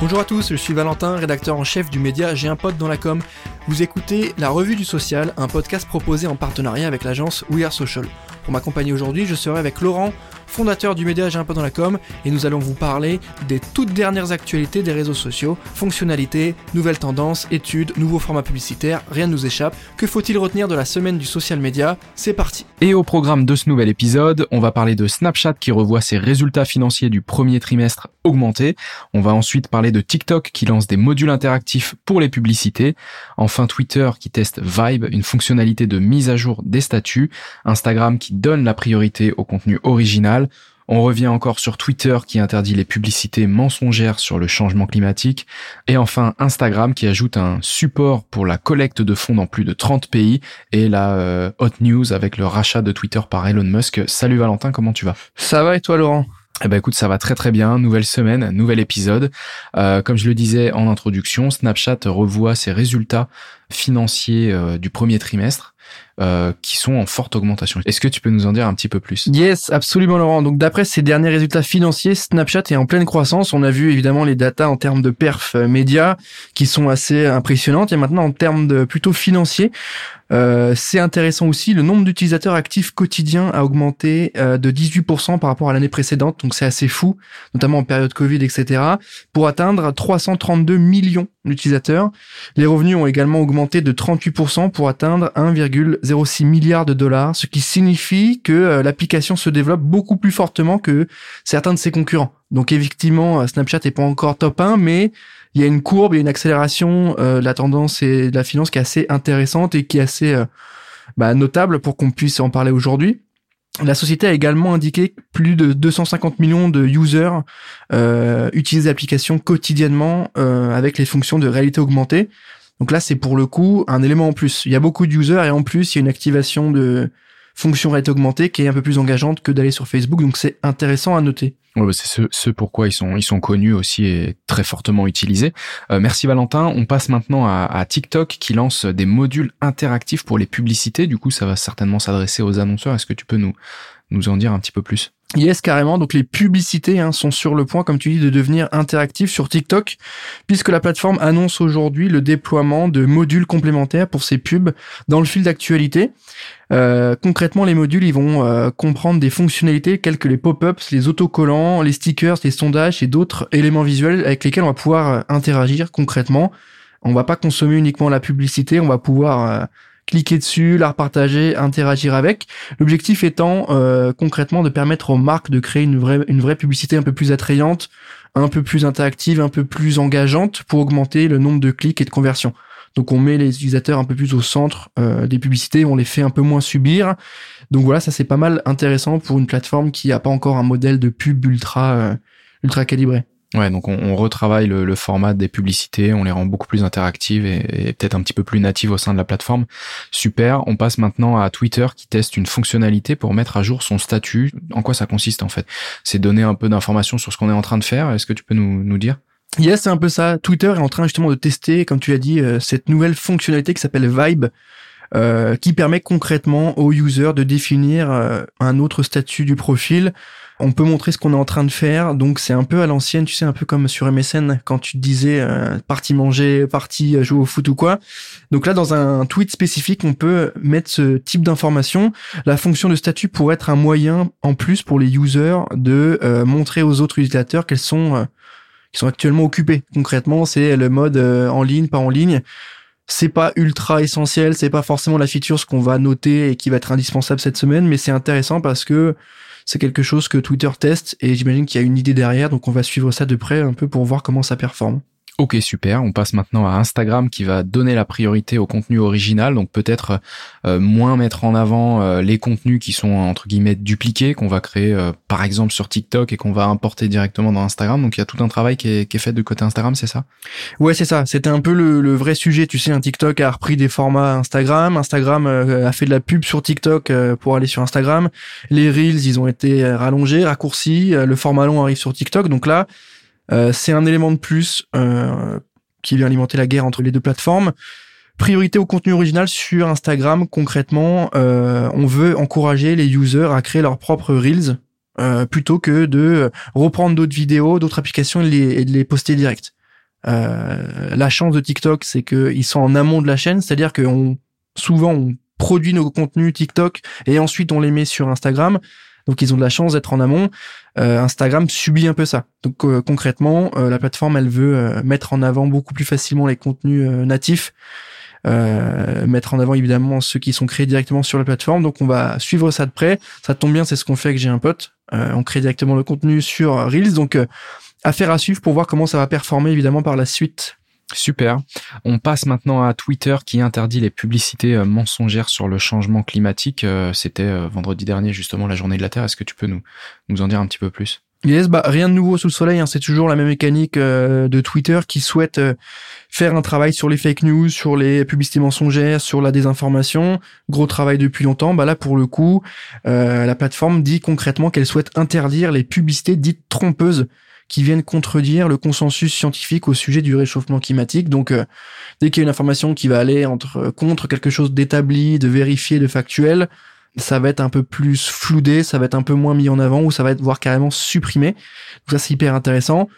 Bonjour à tous, je suis Valentin, rédacteur en chef du média J'ai un pote dans la com. Vous écoutez La Revue du Social, un podcast proposé en partenariat avec l'agence We Are Social. Pour m'accompagner aujourd'hui, je serai avec Laurent, fondateur du média J'ai un pote dans la com, et nous allons vous parler des toutes dernières actualités des réseaux sociaux, fonctionnalités, nouvelles tendances, études, nouveaux formats publicitaires, rien ne nous échappe. Que faut-il retenir de la semaine du social media? C'est parti Et au programme de ce nouvel épisode, on va parler de Snapchat qui revoit ses résultats financiers du premier trimestre augmentés. On va ensuite parler de TikTok qui lance des modules interactifs pour les publicités. Enfin Twitter qui teste Vibe, une fonctionnalité de mise à jour des statuts. Instagram qui donne la priorité au contenu original. On revient encore sur Twitter qui interdit les publicités mensongères sur le changement climatique. Et enfin Instagram qui ajoute un support pour la collecte de fonds dans plus de 30 pays. Et la euh, hot news avec le rachat de Twitter par Elon Musk. Salut Valentin, comment tu vas? Ça va et toi Laurent? Eh ben écoute, ça va très très bien. Nouvelle semaine, nouvel épisode. Euh, comme je le disais en introduction, Snapchat revoit ses résultats financiers euh, du premier trimestre. Euh, qui sont en forte augmentation. Est-ce que tu peux nous en dire un petit peu plus? Yes, absolument Laurent. Donc d'après ces derniers résultats financiers, Snapchat est en pleine croissance. On a vu évidemment les datas en termes de perf euh, médias qui sont assez impressionnantes. Et maintenant en termes de plutôt financiers, euh, c'est intéressant aussi, le nombre d'utilisateurs actifs quotidiens a augmenté euh, de 18% par rapport à l'année précédente, donc c'est assez fou, notamment en période Covid, etc., pour atteindre 332 millions d'utilisateurs. Les revenus ont également augmenté de 38% pour atteindre 1,06 milliard de dollars, ce qui signifie que euh, l'application se développe beaucoup plus fortement que certains de ses concurrents. Donc effectivement, Snapchat n'est pas encore top 1, mais il y a une courbe, il y a une accélération euh, la tendance et de la finance qui est assez intéressante et qui est assez euh, bah, notable pour qu'on puisse en parler aujourd'hui. La société a également indiqué que plus de 250 millions de users euh, utilisent l'application quotidiennement euh, avec les fonctions de réalité augmentée. Donc là, c'est pour le coup un élément en plus. Il y a beaucoup d'users et en plus, il y a une activation de fonction réalité augmentée qui est un peu plus engageante que d'aller sur Facebook. Donc c'est intéressant à noter. Ouais, bah, c'est ce, pourquoi ils sont, connus aussi et très fortement utilisés. Euh, merci Valentin. On passe maintenant à, TikTok qui lance des modules interactifs pour les publicités. Du coup, ça va certainement s'adresser aux annonceurs. Est-ce que tu peux nous en dire un petit peu plus? Yes, carrément. Donc les publicités hein, sont sur le point, comme tu dis, de devenir interactives sur TikTok, puisque la plateforme annonce aujourd'hui le déploiement de modules complémentaires pour ses pubs dans le fil d'actualité. Euh, concrètement, les modules, ils vont euh, comprendre des fonctionnalités telles que les pop-ups, les autocollants, les stickers, les sondages et d'autres éléments visuels avec lesquels on va pouvoir euh, interagir concrètement. On va pas consommer uniquement la publicité, on va pouvoir cliquer dessus, la repartager, interagir avec. L'objectif étant euh, concrètement de permettre aux marques de créer une vraie, une vraie publicité un peu plus attrayante, un peu plus interactive, un peu plus engageante pour augmenter le nombre de clics et de conversions. Donc on met les utilisateurs un peu plus au centre euh, des publicités, on les fait un peu moins subir. Donc voilà, ça c'est pas mal intéressant pour une plateforme qui a pas encore un modèle de pub ultra euh, ultra calibré. Ouais, donc on, on retravaille le, format des publicités, on les rend beaucoup plus interactives et, et peut-être un petit peu plus natives au sein de la plateforme. Super. On passe maintenant à Twitter qui teste une fonctionnalité pour mettre à jour son statut. En quoi ça consiste en fait? C'est donner un peu d'informations sur ce qu'on est en train de faire. Est-ce que tu peux nous, nous dire? Yes, c'est un peu ça. Twitter est en train justement de tester, comme tu l'as dit, euh, cette nouvelle fonctionnalité qui s'appelle Vibe. Euh, qui permet concrètement aux users de définir euh, un autre statut du profil on peut montrer ce qu'on est en train de faire. Donc c'est un peu à l'ancienne, tu sais, un peu comme sur MSN quand tu disais euh, partie manger, partie euh, jouer au foot ou quoi. Donc là, dans un tweet spécifique, on peut mettre ce type d'information. La fonction de statut pourrait être un moyen en plus pour les users de euh, montrer aux autres utilisateurs qu'elles sont qui sont actuellement occupés. Concrètement, c'est le mode en ligne, pas en ligne c'est pas ultra essentiel, c'est pas forcément la feature ce qu'on va noter et qui va être indispensable cette semaine, mais c'est intéressant parce que c'est quelque chose que Twitter teste et j'imagine qu'il y a une idée derrière, donc on va suivre ça de près un peu pour voir comment ça performe. Ok, super. On passe maintenant à Instagram qui va donner la priorité au contenu original, donc peut-être euh, moins mettre en avant euh, les contenus qui sont entre guillemets dupliqués, qu'on va créer euh, par exemple sur TikTok et qu'on va importer directement dans Instagram. Donc il y a tout un travail qui est, fait de côté Instagram, c'est ça? Ouais, c'est ça. C'était un peu le, le, vrai sujet. Tu sais, un TikTok a repris des formats Instagram. Instagram a fait de la pub sur TikTok pour aller sur Instagram. Les reels, ils ont été rallongés, raccourcis. Le format long arrive sur TikTok. Donc là, c'est un élément de plus euh, qui vient alimenter la guerre entre les deux plateformes. Priorité au contenu original sur Instagram. Concrètement, euh, on veut encourager les users à créer leurs propres reels plutôt que de reprendre d'autres vidéos, d'autres applications et de les, et de les poster direct. la chance de TikTok, c'est qu'ils sont en amont de la chaîne, c'est-à-dire qu'on souvent on produit nos contenus TikTok et ensuite on les met sur Instagram. Donc ils ont de la chance d'être en amont. Euh, Instagram subit un peu ça. Donc euh, concrètement, euh, la plateforme elle veut mettre en avant beaucoup plus facilement les contenus natifs, mettre en avant évidemment ceux qui sont créés directement sur la plateforme. Donc on va suivre ça de près. Ça tombe bien, c'est ce qu'on fait avec J'ai un pote. on crée directement le contenu sur Reels. Donc affaire à suivre pour voir comment ça va performer évidemment par la suite Super. On passe maintenant à Twitter qui interdit les publicités euh, mensongères sur le changement climatique. Euh, c'était euh, vendredi dernier justement la journée de la Terre. Est-ce que tu peux nous, nous en dire un petit peu plus? Yes, bah rien de nouveau sous le soleil. Hein. C'est toujours la même mécanique de Twitter qui souhaite faire un travail sur les fake news, sur les publicités mensongères, sur la désinformation. Gros travail depuis longtemps. Bah là pour le coup, la plateforme dit concrètement qu'elle souhaite interdire les publicités dites trompeuses qui viennent contredire le consensus scientifique au sujet du réchauffement climatique. Donc, euh, dès qu'il y a une information qui va aller entre contre quelque chose d'établi, de vérifié, de factuel, ça va être un peu plus floudé, ça va être un peu moins mis en avant ou ça va être voire carrément supprimé. Donc ça c'est hyper intéressant.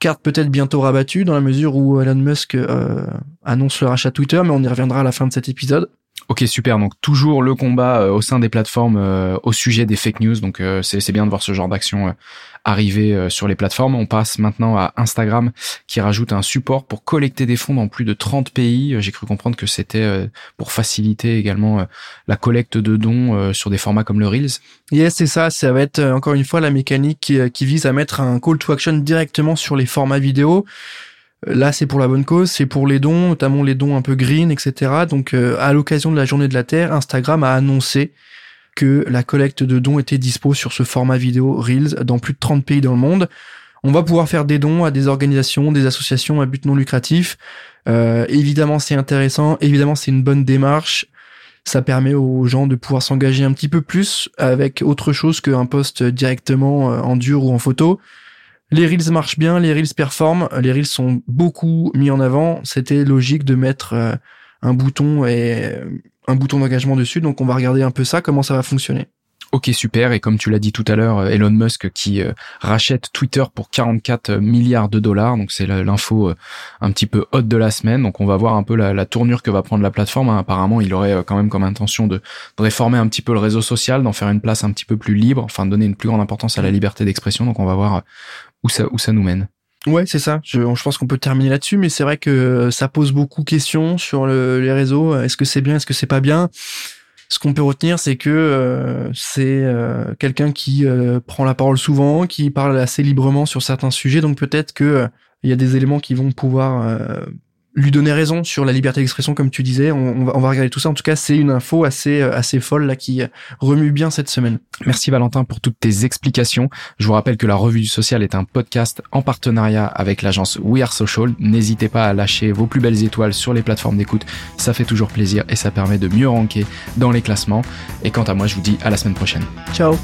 Carte peut-être bientôt rabattue dans la mesure où Elon Musk euh, annonce le rachat Twitter, mais on y reviendra à la fin de cet épisode. Ok, super. Donc toujours le combat au sein des plateformes au sujet des fake news. Donc c'est bien de voir ce genre d'action arriver euh, sur les plateformes. On passe maintenant à Instagram qui rajoute un support pour collecter des fonds dans plus de 30 pays. Euh, j'ai cru comprendre que c'était euh, pour faciliter également la collecte de dons sur des formats comme le Reels. Yes, c'est ça. Ça va être encore une fois la mécanique qui, vise à mettre un call to action directement sur les formats vidéo. Là, c'est pour la bonne cause, c'est pour les dons, notamment les dons un peu green, etc. Donc, à l'occasion de la Journée de la Terre, Instagram a annoncé que la collecte de dons était dispo sur ce format vidéo Reels dans plus de 30 pays dans le monde. On va pouvoir faire des dons à des organisations, des associations à but non lucratif. Euh, évidemment, c'est intéressant. Évidemment, c'est une bonne démarche. Ça permet aux gens de pouvoir s'engager un petit peu plus avec autre chose qu'un post directement euh, en dur ou en photo. Les Reels marchent bien, les Reels performent, les Reels sont beaucoup mis en avant. C'était logique de mettre euh, un bouton et un bouton d'engagement dessus. Donc on va regarder un peu ça, comment ça va fonctionner. Ok, super. Et comme tu l'as dit tout à l'heure, euh, Elon Musk qui euh, rachète Twitter pour 44 milliards de dollars. Donc c'est l'info euh, un petit peu haute de la semaine. Donc on va voir un peu la, tournure que va prendre la plateforme. Hein. Apparemment, il aurait quand même comme intention de, réformer un petit peu le réseau social, d'en faire une place un petit peu plus libre, enfin de donner une plus grande importance à la liberté d'expression. Donc on va voir où ça, nous mène. Ouais, c'est ça. Je, je pense qu'on peut terminer là-dessus, mais c'est vrai que ça pose beaucoup de questions sur les réseaux. Est-ce que c'est bien, est-ce que c'est pas bien? Ce qu'on peut retenir, c'est que euh, c'est euh, quelqu'un qui euh, prend la parole souvent, qui parle assez librement sur certains sujets, donc peut-être que il y a des éléments qui vont pouvoir lui donner raison sur la liberté d'expression, comme tu disais. On, va, on, va, regarder tout ça. En tout cas, c'est une info assez, euh, assez folle là qui remue bien cette semaine. Merci Valentin pour toutes tes explications. Je vous rappelle que la Revue du Social est un podcast en partenariat avec l'agence We Are Social. N'hésitez pas à lâcher vos plus belles étoiles sur les plateformes d'écoute. Ça fait toujours plaisir et ça permet de mieux ranker dans les classements. Et quant à moi, je vous dis à la semaine prochaine. Ciao